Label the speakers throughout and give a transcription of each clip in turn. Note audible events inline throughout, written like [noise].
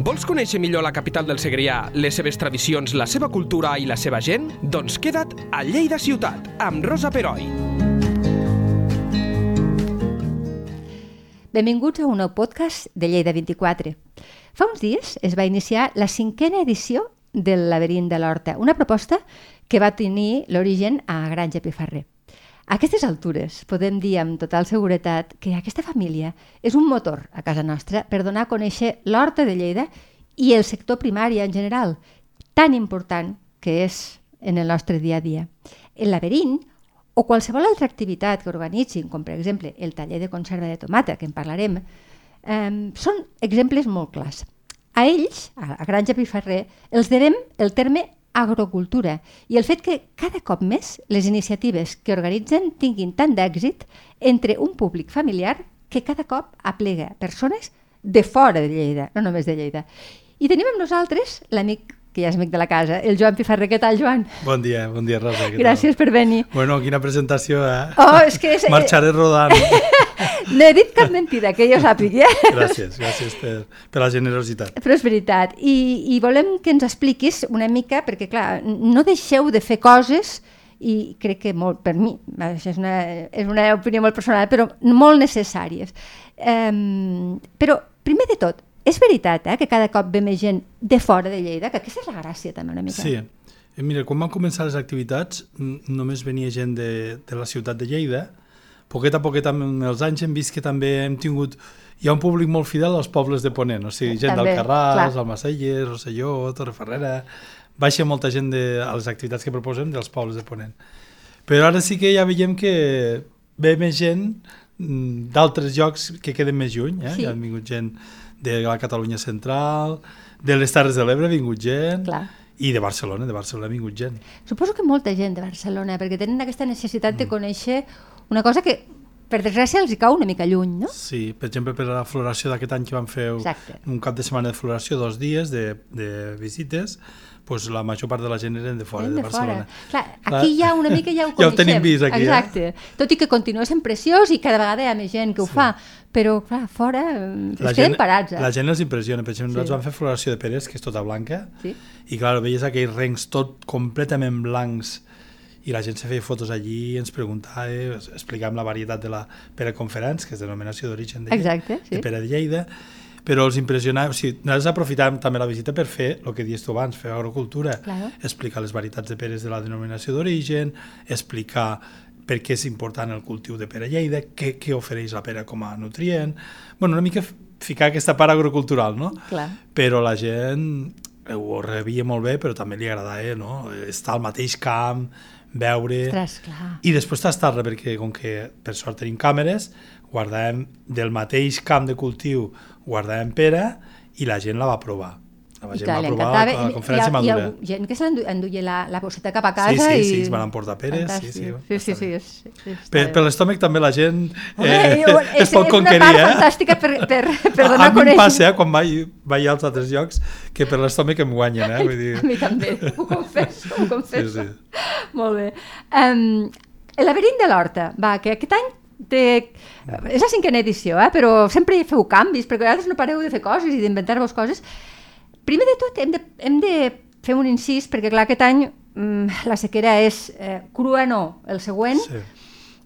Speaker 1: Vols conèixer millor la capital del Segrià, les seves tradicions, la seva cultura i la seva gent? Doncs queda't a Lleida Ciutat, amb Rosa Peroi.
Speaker 2: Benvinguts a un nou podcast de Lleida 24. Fa uns dies es va iniciar la cinquena edició del Laberint de l'Horta, una proposta que va tenir l'origen a Granja Pifarrer. A aquestes altures podem dir amb total seguretat que aquesta família és un motor a casa nostra per donar a conèixer l'horta de Lleida i el sector primari en general, tan important que és en el nostre dia a dia. El laberint o qualsevol altra activitat que organitzin, com per exemple el taller de conserva de tomata, que en parlarem, eh, són exemples molt clars. A ells, a Granja Piferrer, els devem el terme agrocultura i el fet que cada cop més les iniciatives que organitzen tinguin tant d'èxit entre un públic familiar que cada cop aplega persones de fora de Lleida, no només de Lleida. I tenim amb nosaltres l'amic que ja és amic de la casa, el Joan Pifarrer. Què tal, Joan?
Speaker 3: Bon dia, bon dia, Rosa.
Speaker 2: Gràcies
Speaker 3: tal?
Speaker 2: per venir.
Speaker 3: Bueno, quina presentació, eh?
Speaker 2: Oh, és que és...
Speaker 3: Marxaré rodant. [laughs]
Speaker 2: no he dit cap mentida, que jo sàpigui. [laughs] Eh?
Speaker 3: Gràcies, gràcies per, per la generositat.
Speaker 2: Però és veritat. I, I volem que ens expliquis una mica, perquè, clar, no deixeu de fer coses i crec que molt, per mi, és una, és una opinió molt personal, però molt necessàries. Um, però, primer de tot, és veritat eh, que cada cop ve més gent de fora de Lleida, que aquesta és la gràcia també una mica.
Speaker 3: Sí, eh, mira, quan van començar les activitats només venia gent de, de la ciutat de Lleida, poquet a poquet amb els anys hem vist que també hem tingut hi ha un públic molt fidel als pobles de Ponent, o sigui, gent també, del Carràs, Almacelles, Rosselló, Torreferrera, baixa molta gent de, a les activitats que proposem dels pobles de Ponent. Però ara sí que ja veiem que ve més gent d'altres llocs que queden més lluny, eh? Sí. Ja han vingut gent de la Catalunya central, de les Terres de l'Ebre ha vingut gent, Clar. i de Barcelona, de Barcelona ha vingut gent.
Speaker 2: Suposo que molta gent de Barcelona, perquè tenen aquesta necessitat mm. de conèixer una cosa que per desgràcia els hi cau una mica lluny, no?
Speaker 3: Sí, per exemple, per la floració d'aquest any que vam fer Exacte. un cap de setmana de floració, dos dies de, de visites, pues la major part de la gent eren de fora, eren de, de Barcelona.
Speaker 2: Clar, aquí ja una mica ja ho coneixem. [laughs]
Speaker 3: ja ho tenim vist aquí.
Speaker 2: Eh? Exacte. Eh? Tot i que continua sent preciós i cada vegada hi ha més gent que ho sí. fa, però clar, fora la es queden parats. Eh?
Speaker 3: La gent els impressiona. Per exemple, sí. nosaltres vam fer floració de peres, que és tota blanca, sí. i clar, veies aquells rencs tot completament blancs i la gent se feia fotos allí i ens preguntava, explicàvem la varietat de la pera conference, que és denominació d'origen de,
Speaker 2: Exacte, sí.
Speaker 3: de pera de Lleida, però els impressionava, o sigui, nosaltres aprofitàvem també la visita per fer el que dius tu abans, fer agrocultura, claro. explicar les varietats de peres de la denominació d'origen, explicar per què és important el cultiu de pera lleida, què, què ofereix la pera com a nutrient, bueno, una mica ficar aquesta part agrocultural, no?
Speaker 2: Clar.
Speaker 3: Però la gent ho rebia molt bé, però també li agradava no? estar al mateix camp, veure...
Speaker 2: Ostres, clar.
Speaker 3: I després tastar-la, perquè com que per sort tenim càmeres, guardàvem del mateix camp de cultiu, guardàvem pera i la gent la va provar. La gent va provar a la conferència
Speaker 2: madura. Hi ha gent que se l'enduia la, la bosseta cap a casa
Speaker 3: sí, sí,
Speaker 2: i...
Speaker 3: Sí, sí, van emportar peres. Sí, sí,
Speaker 2: sí, sí, sí, és,
Speaker 3: és per, per l'estómac també la gent Home, eh, [laughs] és, es pot conquerir. És una
Speaker 2: part eh? fantàstica per, per, [laughs] per donar a,
Speaker 3: a mi em passa, eh, quan vaig, vaig als altres llocs, que per l'estómac em guanyen. Eh? Vull [laughs] dir...
Speaker 2: A mi també, ho confesso, ho confesso. Sí, sí. Molt bé. Um, el laberint de l'Horta, va, que aquest any té... és la cinquena edició, eh? però sempre hi feu canvis, perquè vosaltres no pareu de fer coses i d'inventar-vos coses. Primer de tot, hem de, hem de fer un incís, perquè clar, aquest any mm, la sequera és eh, crua no, el següent, sí.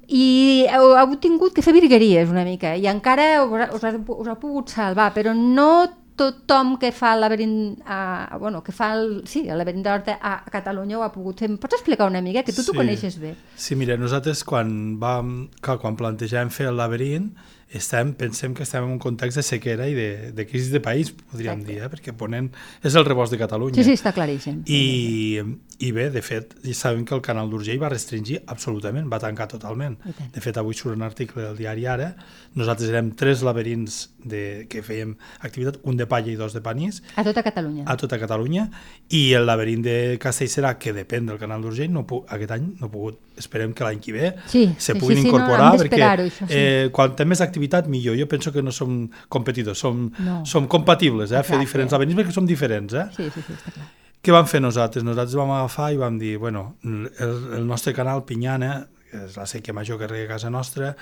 Speaker 2: i heu, heu tingut que fer virgueries una mica, i encara us, us, ha, us ha pogut salvar, però no tothom que fa el laberint, a, bueno, que fa el, sí, el laberint d'Horta a, a Catalunya ho ha pogut fer. Em pots explicar una mica, que tu sí. t'ho coneixes bé?
Speaker 3: Sí, mira, nosaltres quan vam, quan plantejàvem fer el laberint, estem, pensem que estem en un context de sequera i de, de crisi de país, podríem Exacte. dir, eh? perquè Ponent és el rebost de Catalunya.
Speaker 2: Sí, sí, està claríssim.
Speaker 3: I, i bé, de fet, ja sabem que el canal d'Urgell va restringir absolutament, va tancar totalment. De fet, avui surt un article del diari Ara, nosaltres érem tres laberints de, que fèiem activitat, un de palla i dos de panís.
Speaker 2: A tota Catalunya.
Speaker 3: A tota Catalunya, i el laberint de Castellserà, que depèn del canal d'Urgell, no aquest any no ha pogut, esperem que l'any que ve
Speaker 2: sí,
Speaker 3: se
Speaker 2: sí,
Speaker 3: puguin
Speaker 2: sí,
Speaker 3: incorporar,
Speaker 2: no,
Speaker 3: perquè
Speaker 2: això, sí.
Speaker 3: eh, quan té més activitat millor. Jo penso que no som competidors, som, no. som compatibles, eh? fer diferents laberins perquè som diferents. Eh?
Speaker 2: Sí, sí, sí, està clar.
Speaker 3: Què vam fer nosaltres? Nosaltres vam agafar i vam dir, bueno, el, el nostre canal Pinyana, que és la sèquia major que rega a casa nostra,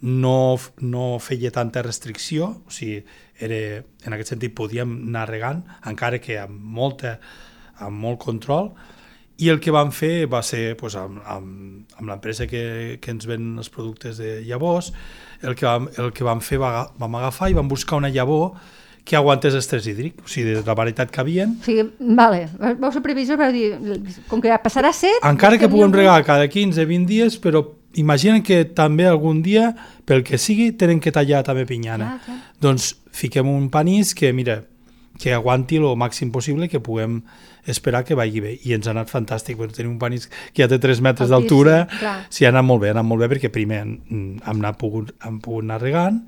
Speaker 3: no, no feia tanta restricció, o sigui, era, en aquest sentit podíem anar regant, encara que amb, molta, amb molt control, i el que vam fer va ser pues, amb, amb, amb l'empresa que, que ens ven els productes de llavors, el que vam, el que vam fer va, vam agafar i vam buscar una llavor que aguantés estrès hídric, o sigui, de la varietat que havien.
Speaker 2: O sigui, vale, vau ser previsors, vau dir, com que passarà set...
Speaker 3: Encara que puguem regar cada 15-20 dies, però imaginen que també algun dia, pel que sigui, tenen que tallar també pinyana.
Speaker 2: Clar.
Speaker 3: Doncs fiquem un panís que, mira, que aguanti el màxim possible que puguem esperar que vagi bé. I ens ha anat fantàstic, perquè tenim un panís que ja té 3 metres d'altura,
Speaker 2: clar.
Speaker 3: sí, ha anat molt bé, ha anat molt bé perquè primer hem, hem, anat pogut, hem pogut anar regant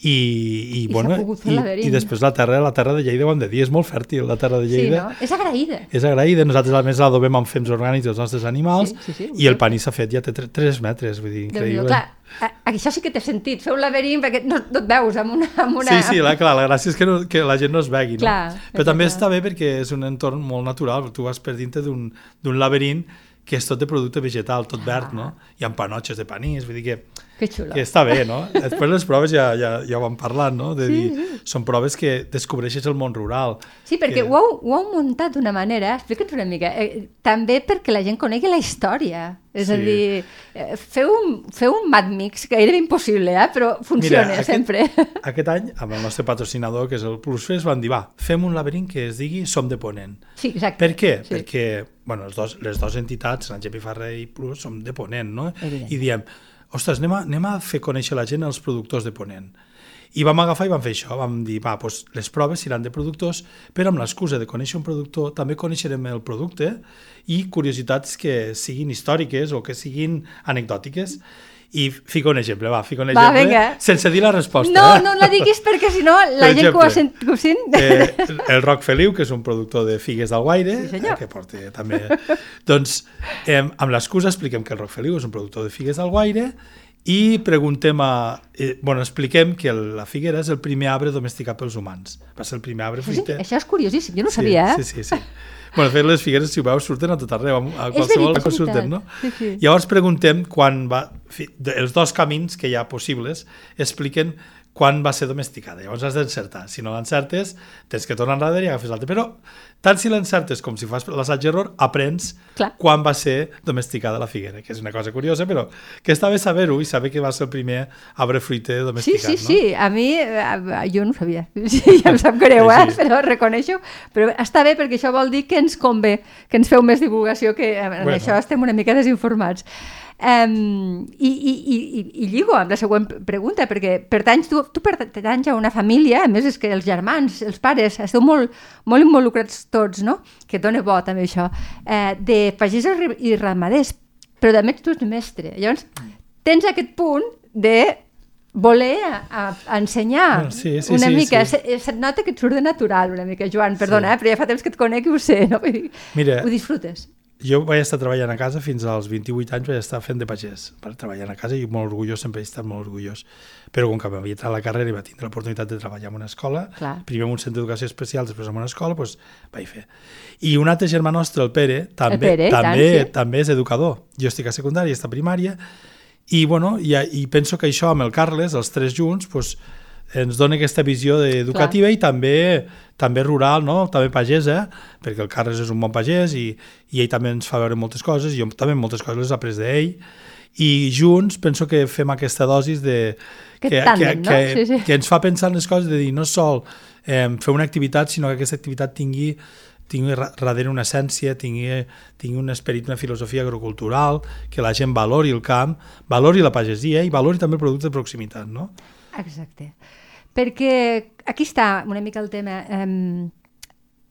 Speaker 3: i, i,
Speaker 2: I
Speaker 3: bueno, i, i després la terra, la terra de Lleida ho hem de dir, és molt fèrtil la terra de
Speaker 2: Sí,
Speaker 3: Lleida.
Speaker 2: no? És agraïda.
Speaker 3: És agraïda, nosaltres a més l'adobem amb fems orgànics dels nostres animals
Speaker 2: Sí, sí, sí,
Speaker 3: i el panís s'ha fet ja té 3 metres, vull dir, increïble.
Speaker 2: clar, a- això sí que té sentit, fer un laberint perquè no, no et veus amb una... Amb una...
Speaker 3: Sí, sí, la, clar, la gràcia és que, no, que la gent no es vegui, no?
Speaker 2: Clar,
Speaker 3: Però
Speaker 2: perquè
Speaker 3: també
Speaker 2: clar.
Speaker 3: està bé perquè és un entorn molt natural, tu vas per dintre d'un laberint que és tot de producte vegetal, tot verd, no? Hi ha panotxes de panís, vull dir que,
Speaker 2: Que xulo.
Speaker 3: que està bé, no? Després les proves ja, ja, ja ho vam parlat, no? De
Speaker 2: Sí,
Speaker 3: dir,
Speaker 2: sí.
Speaker 3: són proves que descobreixes el món rural.
Speaker 2: Sí, perquè
Speaker 3: que...
Speaker 2: ho heu, ho heu muntat d'una manera, explica't una mica, eh, també perquè la gent conegui la història. És a
Speaker 3: Sí.
Speaker 2: dir, eh, feu un, feu un mad mix, que gairebé impossible, eh? però funciona
Speaker 3: aquest,
Speaker 2: sempre. [laughs]
Speaker 3: Aquest any, amb el nostre patrocinador, que és el Plusfest, van dir, va, fem un laberint que es digui Som de Ponent.
Speaker 2: Sí, exacte.
Speaker 3: Per què?
Speaker 2: Sí.
Speaker 3: Perquè bueno, els dos, les dues entitats, l'Angep i Ferrer i Plus, som de Ponent, no?
Speaker 2: Evident.
Speaker 3: I diem, ostres, anem a, anem a fer conèixer la gent els productors de Ponent. I vam agafar i vam fer això, vam dir, va, doncs les proves seran de productors, però amb l'excusa de conèixer un productor també coneixerem el producte i curiositats que siguin històriques o que siguin anecdòtiques. I fico un exemple, va, fico un
Speaker 2: Va,
Speaker 3: exemple,
Speaker 2: vinga.
Speaker 3: sense dir la resposta.
Speaker 2: No,
Speaker 3: eh?
Speaker 2: no la diguis perquè si no [laughs] la
Speaker 3: Per
Speaker 2: gent que ho
Speaker 3: exemple,
Speaker 2: sent, que ho sent...
Speaker 3: eh, el Roc Feliu, que és un productor de figues d'Alguaire,
Speaker 2: Sí, senyor.
Speaker 3: eh, que porta també... doncs, eh, amb l'excusa expliquem que el Roc Feliu és un productor de figues d'Alguaire i preguntem a... Eh, bueno, expliquem que el- la figuera és el primer arbre domesticat pels humans. Va ser el primer arbre
Speaker 2: Sí,
Speaker 3: fruiter.
Speaker 2: això és curiosíssim, jo no ho sabia, eh?
Speaker 3: Sí, sí, sí. Bueno, de fet, les figueres, si ho veus, surten a tot arreu, a
Speaker 2: És
Speaker 3: qualsevol lloc surten, no?
Speaker 2: sí, sí.
Speaker 3: Llavors preguntem quan va... Els dos camins que hi ha possibles expliquen quan va ser domesticada. Llavors has d'encertar. Si no l'encertes, tens que tornar enrere i agafes l'altre. Però tant si l'encertes com si fas l'assaig-error, aprens
Speaker 2: Clar.
Speaker 3: quan va ser domesticada la figuera, que és una cosa curiosa, però que està bé saber-ho i saber que va ser el primer arbre fruiter
Speaker 2: Sí,
Speaker 3: domesticat.
Speaker 2: sí, sí, a mi, eh, jo no ho sabia, [laughs] sí, ja em sap greu, eh?
Speaker 3: Sí, sí.
Speaker 2: però reconeixo, però està bé perquè això vol dir que ens convé, que ens feu més divulgació, que en
Speaker 3: Bueno.
Speaker 2: això estem una mica desinformats. Um, i, i, i, i- i lligo amb la següent pregunta, perquè pertanys, tu, tu pertanys a una família, a més és que els germans, els pares, esteu molt, molt involucrats tots, no? que dona bo també això, eh, de pagesos i ramaders, però també tu ets mestre. Llavors, tens aquest punt de voler a, a, ensenyar
Speaker 3: Bueno, sí, sí,
Speaker 2: una
Speaker 3: sí,
Speaker 2: mica,
Speaker 3: sí.
Speaker 2: Se, se't nota que et surt de natural una mica, Joan, perdona, eh, però ja fa temps que et conec i ho sé, no?
Speaker 3: Mira,
Speaker 2: ho disfrutes.
Speaker 3: Jo vaig estar treballant a casa fins als 28 anys, vaig estar fent de pagès, per treballar a casa i molt orgullós, sempre he estat molt orgullós. Però com que m'havia entrat a la carrera i va tindre l'oportunitat de treballar en una escola,
Speaker 2: Clar.
Speaker 3: primer en un centre d'educació especial, després en una escola, doncs vaig fer. I un altre germà nostre, el Pere, també,
Speaker 2: Pere, i tant,
Speaker 3: també,
Speaker 2: sí.
Speaker 3: també és educador. Jo estic a secundària, està a primària, i, bueno, i, i penso que això amb el Carles, els tres junts, doncs, ens dona aquesta visió educativa i també també rural, no? també pagesa, perquè el Carles és un bon pagès i, i ell també ens fa veure moltes coses, i jo també moltes coses les he après d'ell, i junts penso que fem aquesta dosis de,
Speaker 2: Aquest
Speaker 3: que,
Speaker 2: tàndem, no?
Speaker 3: que,
Speaker 2: Sí, sí.
Speaker 3: que ens fa pensar en les coses de dir no sol eh, fer una activitat, sinó que aquesta activitat tingui tingui darrere una essència, tingui, tingui un esperit, una filosofia agrocultural, que la gent valori el camp, valori la pagesia i valori també el producte de proximitat, no?
Speaker 2: Exacte. Perquè aquí està una mica el tema. Um,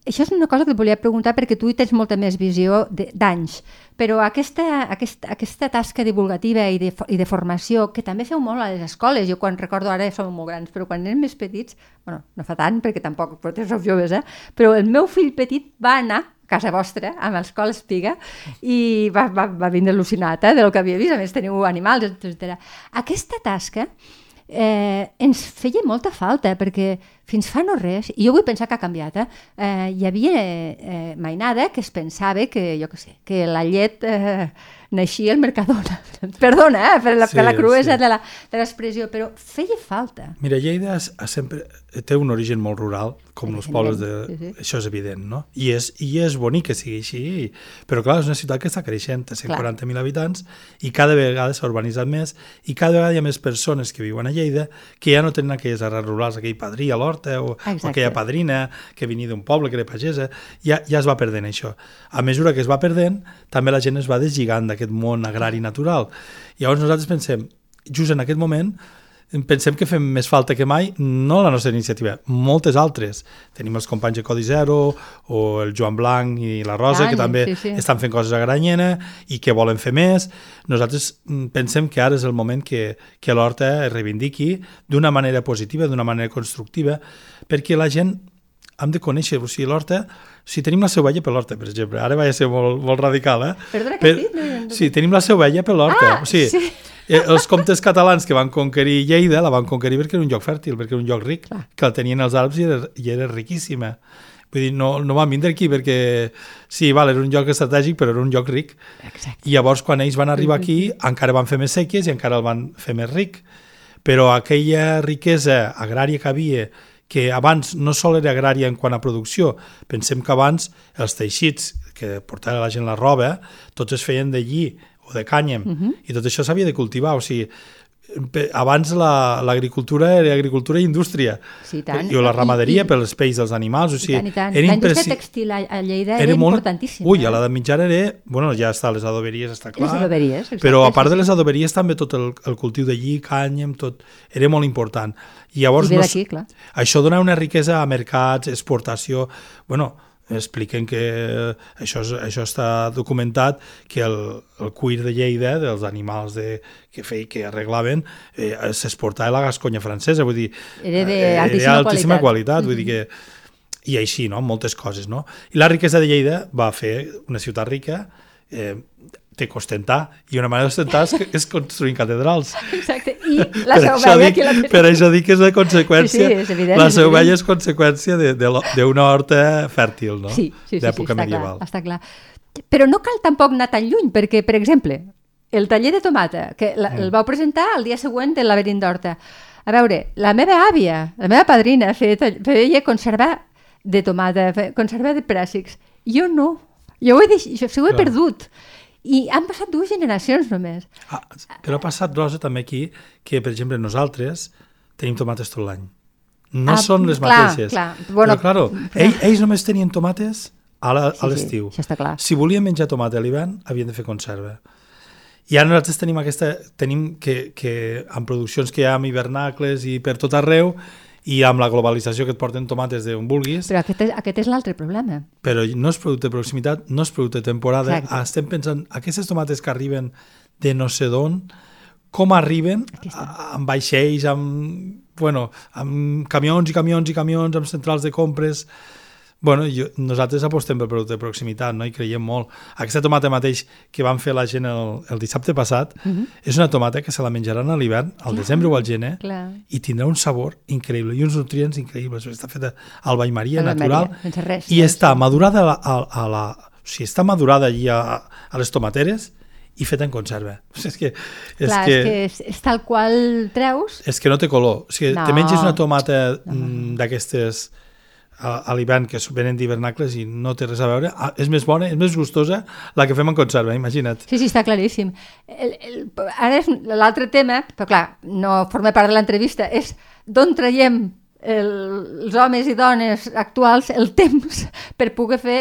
Speaker 2: això és una cosa que et volia preguntar perquè tu hi tens molta més visió d'anys, però aquesta, aquesta, aquesta tasca divulgativa i de, i de formació que també feu molt a les escoles, jo quan recordo ara som molt grans, però quan érem més petits, bueno, no fa tant perquè tampoc vosaltres sou joves, eh? però el meu fill petit va anar a casa vostra, amb l'escola Espiga, i va, va, va vindre al·lucinat eh, del que havia vist, a més teniu animals, etc. Aquesta tasca eh, ens feia molta falta, perquè fins fa no res, i jo vull pensar que ha canviat, eh? eh hi havia eh, mainada que es pensava que, jo què sé, que la llet eh, naixia al Mercadona. [laughs] Perdona, eh, per la, sí, per la cruesa sí. de l'expressió, però feia falta.
Speaker 3: Mira, Lleida es, es sempre té un origen molt rural, com els pobles de... Sí, sí. Això és evident, no? I és, I és bonic que sigui així, però clar, és una ciutat que està creixent, té 140.000 habitants, i cada vegada s'ha urbanitzat més, i cada vegada hi ha més persones que viuen a Lleida que ja no tenen aquelles arrels rurals, aquell padrí a l'horta, o, o aquella padrina que venia d'un poble, que era pagesa, ja, ja es va perdent això. A mesura que es va perdent, també la gent es va deslligant d'aquest món agrari natural. Llavors nosaltres pensem, just en aquest moment, pensem que fem més falta que mai, no la nostra iniciativa, moltes altres. Tenim els companys de Codi Zero, o el Joan Blanc i la Rosa, que també sí, sí. estan fent coses a Granyena i que volen fer més. Nosaltres mm, pensem que ara és el moment que, que l'Horta es reivindiqui d'una manera positiva, d'una manera constructiva, perquè la gent hem de conèixer, o sigui, l'horta, si tenim la seu vella per l'horta, per exemple, ara va ser molt, molt radical, eh?
Speaker 2: Perdona, que per, dit? No,
Speaker 3: sí, tenim la seu vella per l'horta,
Speaker 2: ah,
Speaker 3: o sigui, sí Eh, els comtes catalans que van conquerir Lleida la van conquerir perquè era un lloc fèrtil, perquè era un lloc ric, Clar. que el tenien els Alps i era, i era riquíssima. Vull dir, no, no van vindre aquí perquè, sí, val, era un lloc estratègic, però era un lloc ric. Exacte. I llavors, quan ells van arribar aquí, encara van fer més sèquies i encara el van fer més ric. Però aquella riquesa agrària que havia, que abans no sol era agrària en quant a producció, pensem que abans els teixits que portava la gent la roba, tots es feien d'allí, o de cànyam, uh -huh. i tot això s'havia de cultivar, o sigui, abans l'agricultura la, era agricultura i indústria
Speaker 2: sí, tant.
Speaker 3: i o la ramaderia I, i, pels peix dels animals o sigui,
Speaker 2: i tant, i tant. era indústria textil a, Lleida era, era molt, importantíssima
Speaker 3: ui, a la de mitjana era, bueno, ja està les adoberies està clar,
Speaker 2: les adoberies, exacte,
Speaker 3: però a part de les adoberies també tot el, el cultiu de lli, cànyam, tot, era molt important i llavors
Speaker 2: I no, clar.
Speaker 3: això dona una riquesa a mercats, exportació bueno, expliquen que això, és, això està documentat que el, el cuir de Lleida dels animals de, que feia, que arreglaven eh, s'exportava a la Gasconya francesa vull dir,
Speaker 2: era d'altíssima
Speaker 3: eh, qualitat, vull dir que i així, no? moltes coses no? i la riquesa de Lleida va fer una ciutat rica eh, té que ostentar, i una manera d'ostentar és, és construint catedrals.
Speaker 2: Exacte, i [laughs] la seu vella
Speaker 3: que la. Per això dic que és una conseqüència, sí, sí, és evident, la seu vella és conseqüència d'una horta fèrtil, no?
Speaker 2: Sí, sí, sí,
Speaker 3: d'època
Speaker 2: sí, està
Speaker 3: medieval.
Speaker 2: Clar, està clar. Però no cal tampoc anar tan lluny, perquè, per exemple, el taller de tomata, que la, mm. el vau presentar el dia següent del laberint d'Horta. A veure, la meva àvia, la meva padrina, feia, feia conservar de tomata, feia conservar de pràssics. Jo no. Jo ho he, deixat, jo, ho he perdut. I han passat dues generacions només.
Speaker 3: Ah, però ha passat, Rosa, també aquí, que, per exemple, nosaltres tenim tomates tot l'any. No ah, són les clar, mateixes.
Speaker 2: Clar. Bueno,
Speaker 3: però, claro, però... Ells, ells només tenien tomates a l'estiu.
Speaker 2: Sí, sí, està clar.
Speaker 3: Si volien menjar tomata a l'hivern, havien de fer conserva. I ara nosaltres tenim aquesta... Tenim que, que en produccions que hi ha amb hivernacles i per tot arreu, i amb la globalització que et porten tomates d'on vulguis...
Speaker 2: Però aquest és, aquest és l'altre problema.
Speaker 3: Però no és producte de proximitat, no és producte de temporada. Exacte. Estem pensant, aquestes tomates que arriben de no sé d'on, com arriben amb vaixells, amb, bueno, amb camions i camions i camions, amb centrals de compres bueno, jo, nosaltres apostem pel producte de proximitat no? i creiem molt. Aquesta tomata mateix que van fer la gent el, el dissabte passat uh mhm. -huh. és una tomata que se la menjaran a l'hivern, al desembre o al gener, clar. i tindrà un sabor increïble i uns nutrients increïbles. Està feta al bany maria natural
Speaker 2: res,
Speaker 3: i està madurada a la, a, a la, o sigui, està madurada allí a, a les tomateres i feta en conserva. O [laughs] sigui, és que,
Speaker 2: és Clar, que, és, que és, és tal qual treus...
Speaker 3: És que no té color. O sigui, no. te menges una tomata no. Mm, d'aquestes a, a l'hivern que venen d'hivernacles i no té res a veure, ah, és més bona, és més gustosa la que fem en conserva, imagina't.
Speaker 2: Sí, sí, està claríssim. El, el, ara és l'altre tema, però clar, no forma part de l'entrevista, és d'on traiem el, els homes i dones actuals el temps per poder fer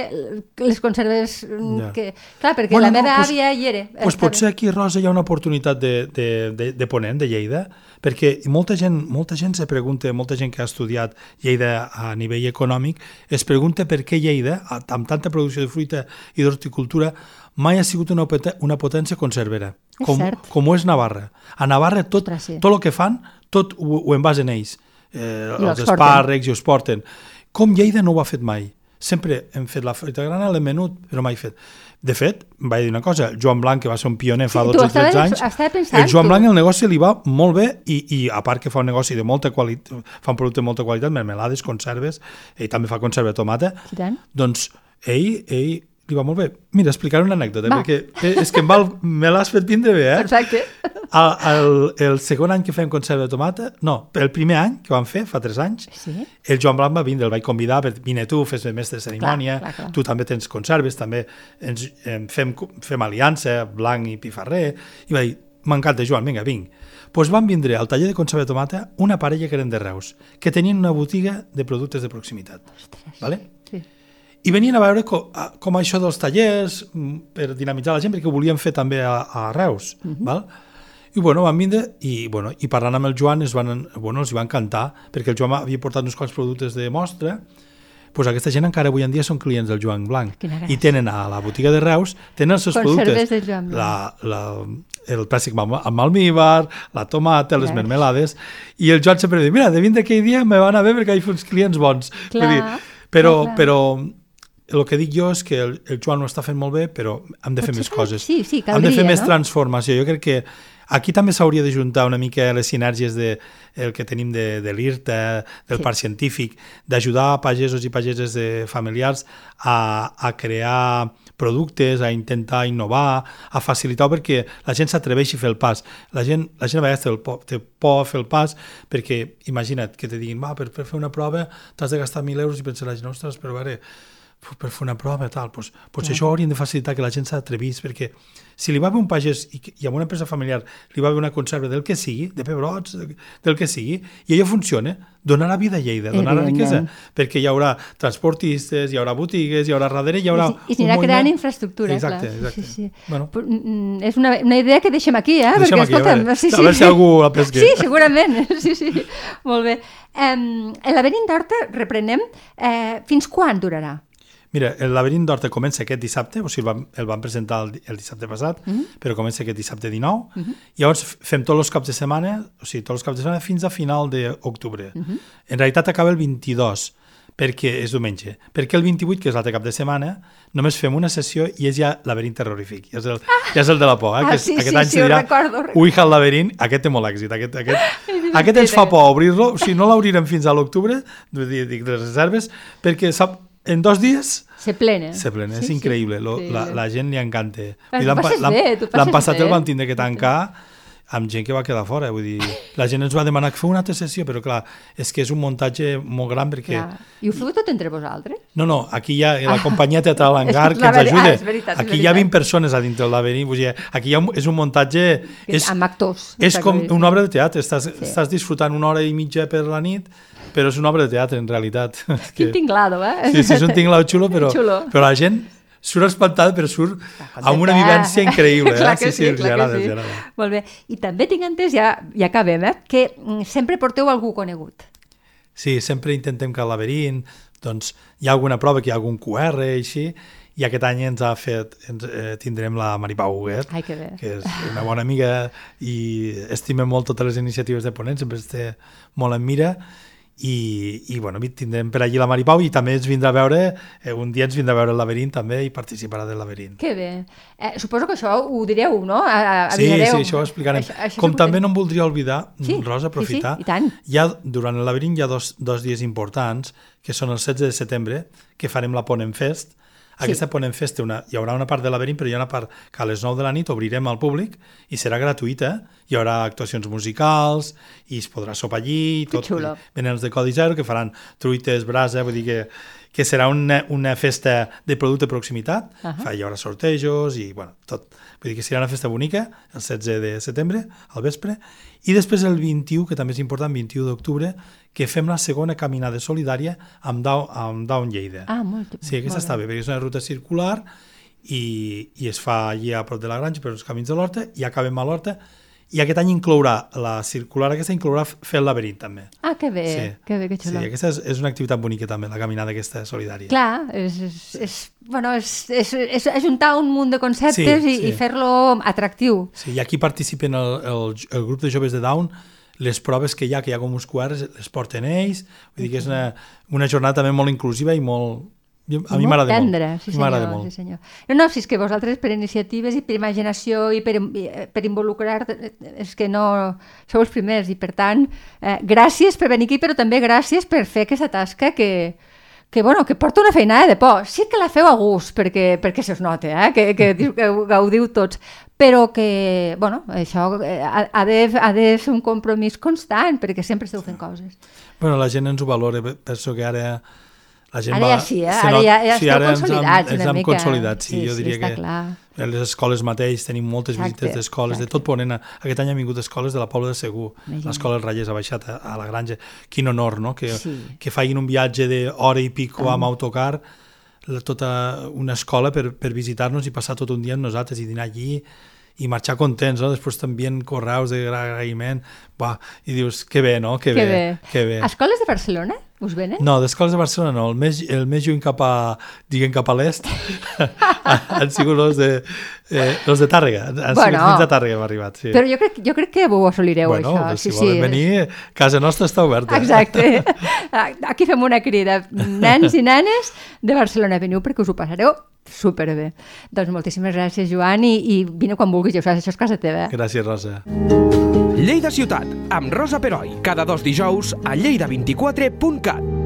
Speaker 2: les conserves ja. que... Clar, perquè bueno, la meva no, pues, àvia hi era.
Speaker 3: Doncs pues potser aquí, Rosa, hi ha una oportunitat de, de, de, de Ponent, de Lleida, perquè molta gent, molta gent se pregunta, molta gent que ha estudiat Lleida a nivell econòmic, es pregunta per què Lleida, amb tanta producció de fruita i d'horticultura, mai ha sigut una, una potència conservera, com, com ho és Navarra. A Navarra tot, tot el que fan, tot ho, ho envasen ells eh, els espàrrecs i us porten. Com Lleida no ho ha fet mai. sempre hem fet la fruita granel, l'hem menut, però mai fet. De fet, vaig dir una cosa, Joan Blanc, que va ser un pioner fa
Speaker 2: Sí,
Speaker 3: 12
Speaker 2: tu
Speaker 3: o 13
Speaker 2: estaves-
Speaker 3: anys,
Speaker 2: pensant,
Speaker 3: el Joan. Blanc el negoci li va molt bé i, i a part que fa un negoci de molta qualitat, fa un producte de molta qualitat, mermelades, conserves, ell també fa conserva de tomata,
Speaker 2: tant.
Speaker 3: doncs ell, ell li va molt bé. Mira, explicaré una anècdota,
Speaker 2: Va.
Speaker 3: perquè eh, és que em val, me l'has fet vindre bé, eh?
Speaker 2: Perfecte.
Speaker 3: El, el, el segon any que fem conserva de tomata, no, el primer any que vam fer, fa 3 anys,
Speaker 2: Sí.
Speaker 3: el Joan Blanc va vindre, el vaig convidar, per, vine tu, fes mestre de cerimònia,
Speaker 2: Clar, clar, clar.
Speaker 3: tu també tens conserves, també ens, em, fem, fem aliança, Blanc i Pifarrer, i va dir, m'encanta Joan, vinga, vinc. Doncs pues van vindre al taller de conserva de tomata una parella que eren de Reus, que tenien una botiga de productes de proximitat. Vale? I venien a veure com, com això dels tallers, mm, per dinamitzar la gent, perquè ho volien fer també a, a Reus. Uh -huh. val? I bueno, van vindre i, bueno, i parlant amb el Joan es van, bueno, els hi va encantar, perquè el Joan havia portat uns quants productes de mostra, pues aquesta gent encara avui en dia són clients del Joan Blanc. I tenen a la botiga de Reus, tenen els seus
Speaker 2: Conserves
Speaker 3: productes.
Speaker 2: del Joan Blanc.
Speaker 3: La, la, el plàstic amb, almíbar, la tomata, les mermelades, i el Joan sempre diu, mira, de vindre aquell dia me van a bé perquè hi ha uns clients bons.
Speaker 2: Clar,
Speaker 3: Vull dir, però,
Speaker 2: clar, clar.
Speaker 3: però el que dic jo és que el, el Joan ho està fent molt bé, però hem de fer
Speaker 2: Potser
Speaker 3: més coses.
Speaker 2: sí, sí,
Speaker 3: hem de fer
Speaker 2: caldria,
Speaker 3: més
Speaker 2: no?
Speaker 3: transformació. Jo crec que aquí també s'hauria de juntar una mica les sinergies de, el que tenim de, de l'IRTA, del
Speaker 2: Sí.
Speaker 3: parc científic, d'ajudar pagesos i pageses de familiars a, a crear productes, a intentar innovar, a facilitar perquè la gent s'atreveixi a fer el pas. La gent, la gent a vegades té, el por, té por a fer el pas perquè imagina't que te diguin va, per, per fer una prova t'has de gastar 1.000 euros i pensa la gent, ostres, però a veure, per fer una prova, tal, doncs, doncs això hauríem de facilitar que la gent s'atrevís, perquè si li va bé un pagès i, i amb una empresa familiar li va bé una conserva del que sigui, de pebrots, de- del que sigui, i allò funciona, donarà vida a Lleida, donarà riquesa, perquè hi haurà transportistes, hi haurà botigues, hi haurà darrere, hi haurà...
Speaker 2: I, i s'anirà creant infraestructura,
Speaker 3: Exacte,
Speaker 2: clar.
Speaker 3: exacte.
Speaker 2: Sí, sí.
Speaker 3: Bueno,
Speaker 2: mm, és una, una idea que deixem aquí, eh?
Speaker 3: Deixem
Speaker 2: Perquè,
Speaker 3: aquí, a
Speaker 2: escolta'm,
Speaker 3: veure,
Speaker 2: sí,
Speaker 3: a
Speaker 2: sí,
Speaker 3: veure si
Speaker 2: sí.
Speaker 3: algú la pesca.
Speaker 2: Sí, segurament, [laughs] sí, sí. Molt bé. Um, el laberint d'Horta, reprenem, eh, fins quan durarà?
Speaker 3: Mira, el laberint d'Horta comença aquest dissabte, o sigui, el vam, el vam presentar el, el dissabte passat, mm -hmm. però comença aquest dissabte 19, mm -hmm. i llavors fem tots els caps de setmana, o sigui, tots els caps de setmana fins a final d'octubre. Mm -hmm. En realitat acaba el 22, perquè és diumenge. Perquè el 28, que és l'altre cap de setmana, només fem una sessió i és ja laberint terrorífic. Ja és el, ja és el de la por, eh?
Speaker 2: Ah,
Speaker 3: que és,
Speaker 2: sí,
Speaker 3: aquest
Speaker 2: sí,
Speaker 3: any
Speaker 2: sí,
Speaker 3: se
Speaker 2: ho
Speaker 3: dirà
Speaker 2: recordo.
Speaker 3: Ouija al laberint, aquest té molt èxit. Aquest, aquest, [laughs] aquest ens fa por obrir-lo, o sigui, no l'obrirem fins a l'octubre, dic, de les reserves, perquè sap, en dos dies
Speaker 2: Se plena.
Speaker 3: se plena, és
Speaker 2: Sí, sí.
Speaker 3: increïble, Lo,
Speaker 2: Sí,
Speaker 3: la, la gent li encanta. L'han passat
Speaker 2: bé.
Speaker 3: el vam tindre que tancar amb gent que va quedar fora, vull dir, la gent ens va demanar que feu una altra sessió, però clar, és que és un muntatge molt gran perquè...
Speaker 2: Clar. I ho feu tot entre vosaltres?
Speaker 3: No, no, aquí hi ha la
Speaker 2: Ah.
Speaker 3: companyia teatral [laughs] Hangar
Speaker 2: És
Speaker 3: que ens ajuda.
Speaker 2: ah, és veritat, és
Speaker 3: aquí hi ha
Speaker 2: veritat.
Speaker 3: 20 persones a dintre del laberint, vull dir, aquí hi ha un, és un muntatge... És,
Speaker 2: Amb actors.
Speaker 3: és com una obra de teatre, estàs, sí. estàs disfrutant una hora i mitja per la nit, però és una obra de teatre en realitat. [laughs] És
Speaker 2: Quin tinglado, eh?
Speaker 3: Sí, sí, és un tinglado xulo, però,
Speaker 2: Xulo.
Speaker 3: però la gent surt espantada, però surt amb una vivència increïble. [laughs] Eh?
Speaker 2: clar que
Speaker 3: sí, sí,
Speaker 2: clar que
Speaker 3: agrada,
Speaker 2: sí.
Speaker 3: agrada.
Speaker 2: Molt bé. I també tinc entès, ja, ja acabem, eh? que mm, sempre porteu algú conegut.
Speaker 3: Sí, sempre intentem que al laberint doncs, hi ha alguna prova, que hi ha algun QR i així, i aquest any ens ha fet, ens, eh, tindrem la Maripau Huguet,
Speaker 2: Ai, que bé.
Speaker 3: que és una bona amiga i estima molt totes les iniciatives de Ponent, sempre es té molt en mira, i, i bueno, tindrem per allí la Maripau i també ens vindrà a veure, eh, un dia ens vindrà a veure el laberint també i participarà del laberint.
Speaker 2: Que bé. Eh, suposo que això ho direu, no? A, a,
Speaker 3: Sí,
Speaker 2: avisareu.
Speaker 3: sí, això ho explicarem.
Speaker 2: Això, això
Speaker 3: Com també no em voldria oblidar,
Speaker 2: Sí,
Speaker 3: Rosa, aprofitar,
Speaker 2: sí, sí, i tant.
Speaker 3: hi ha, durant el laberint hi ha dos, dos dies importants, que són el 16 de setembre, que farem la Ponent Fest. Aquesta Ponent Fest té una, hi haurà una part de laberint, però hi ha una part que a les 9 de la nit obrirem al públic i serà gratuïta. Hi haurà actuacions musicals i es podrà sopar allí. i
Speaker 2: Que
Speaker 3: Tot,
Speaker 2: xulo.
Speaker 3: Venen els de Codi Zero, que faran truites, brasa, vull dir que, que serà una, una festa de producte de proximitat. Uh. -huh. Hi haurà sortejos i, bueno, tot. Vull dir que serà una festa bonica, el 16 de setembre, al vespre, i després el 21, que també és important, 21 d'octubre, que fem la segona caminada solidària amb Down, amb Down Lleida.
Speaker 2: Ah, molt bé.
Speaker 3: Sí, aquesta
Speaker 2: molt
Speaker 3: està bé, perquè és una ruta circular i, i es fa allí a prop de la granja, per els camins de l'Horta, i acabem a l'Horta, i aquest any inclourà, la circular aquesta inclourà fer el laberint també.
Speaker 2: Ah, que bé, que bé, que xulo.
Speaker 3: Sí, aquesta és, és una activitat bonica també, la caminada aquesta solidària.
Speaker 2: Clar, és, és, és, bueno, és, és, és ajuntar un munt de conceptes
Speaker 3: Sí,
Speaker 2: i,
Speaker 3: sí.
Speaker 2: i fer-lo atractiu.
Speaker 3: Sí, i aquí participen el, el, el grup de joves de Down, les proves que hi ha, que hi ha com uns QRs, les porten ells, vull dir que és una, una jornada també molt inclusiva i molt, Jo, a mi m'agrada molt.
Speaker 2: tendre, sí senyor,
Speaker 3: molt.
Speaker 2: sí senyor. No, no, si és que vosaltres per iniciatives i per imaginació i per, eh, per involucrar, eh, és que no sou els primers i per tant, eh, gràcies per venir aquí, però també gràcies per fer aquesta tasca que, que, bueno, que porta una feinada de por. Sí que la feu a gust, perquè, perquè se us nota, eh? que, que, que gaudiu tots, però que, bueno, això eh, ha, ha, de, ha de ser un compromís constant, perquè sempre esteu fent coses.
Speaker 3: Bueno, la gent ens ho valora, penso que ara la gent
Speaker 2: Ara
Speaker 3: va...
Speaker 2: ja sí, eh? Ara ja, ja
Speaker 3: sí, ara ens hem-
Speaker 2: consolidats
Speaker 3: ens hem
Speaker 2: mica.
Speaker 3: consolidat, sí, jo diria que
Speaker 2: clar.
Speaker 3: a les escoles mateix tenim moltes
Speaker 2: Exacte,
Speaker 3: visites d'escoles, de tot Ponent. Aquest any han vingut escoles de la Pobla de Segur. L'escola Els Reyes ha baixat a, a la granja. Quin honor, no?, que,
Speaker 2: Sí.
Speaker 3: que facin un viatge d'hora i pico amb autocar, la, tota una escola per, per visitar-nos i passar tot un dia amb nosaltres i dinar allí i marxar contents, no? Després t'envien correus d'agraïment, i dius, que bé, no? Que,
Speaker 2: Que
Speaker 3: bé,
Speaker 2: bé.
Speaker 3: que bé.
Speaker 2: Escoles de Barcelona us venen?
Speaker 3: No, d'escoles de Barcelona no, el més, el més lluny cap a, diguem, cap a l'est [laughs] han sigut els de, eh, els de Tàrrega, han
Speaker 2: Bueno.
Speaker 3: sigut fins a Tàrrega hem arribat, sí.
Speaker 2: Però jo crec, jo crec que ho assolireu,
Speaker 3: bueno,
Speaker 2: això.
Speaker 3: doncs
Speaker 2: sí,
Speaker 3: si volen
Speaker 2: sí.
Speaker 3: venir, casa nostra està oberta.
Speaker 2: Exacte. [laughs] Aquí fem una crida. Nens i nenes de Barcelona, veniu perquè us ho passareu superbé. Doncs moltíssimes gràcies, Joan, i, i vine quan vulguis, ja ho saps, això és casa teva.
Speaker 3: Gràcies, Rosa.
Speaker 1: Lleida Ciutat, amb Rosa Peroi, cada dos dijous a lleida24.cat.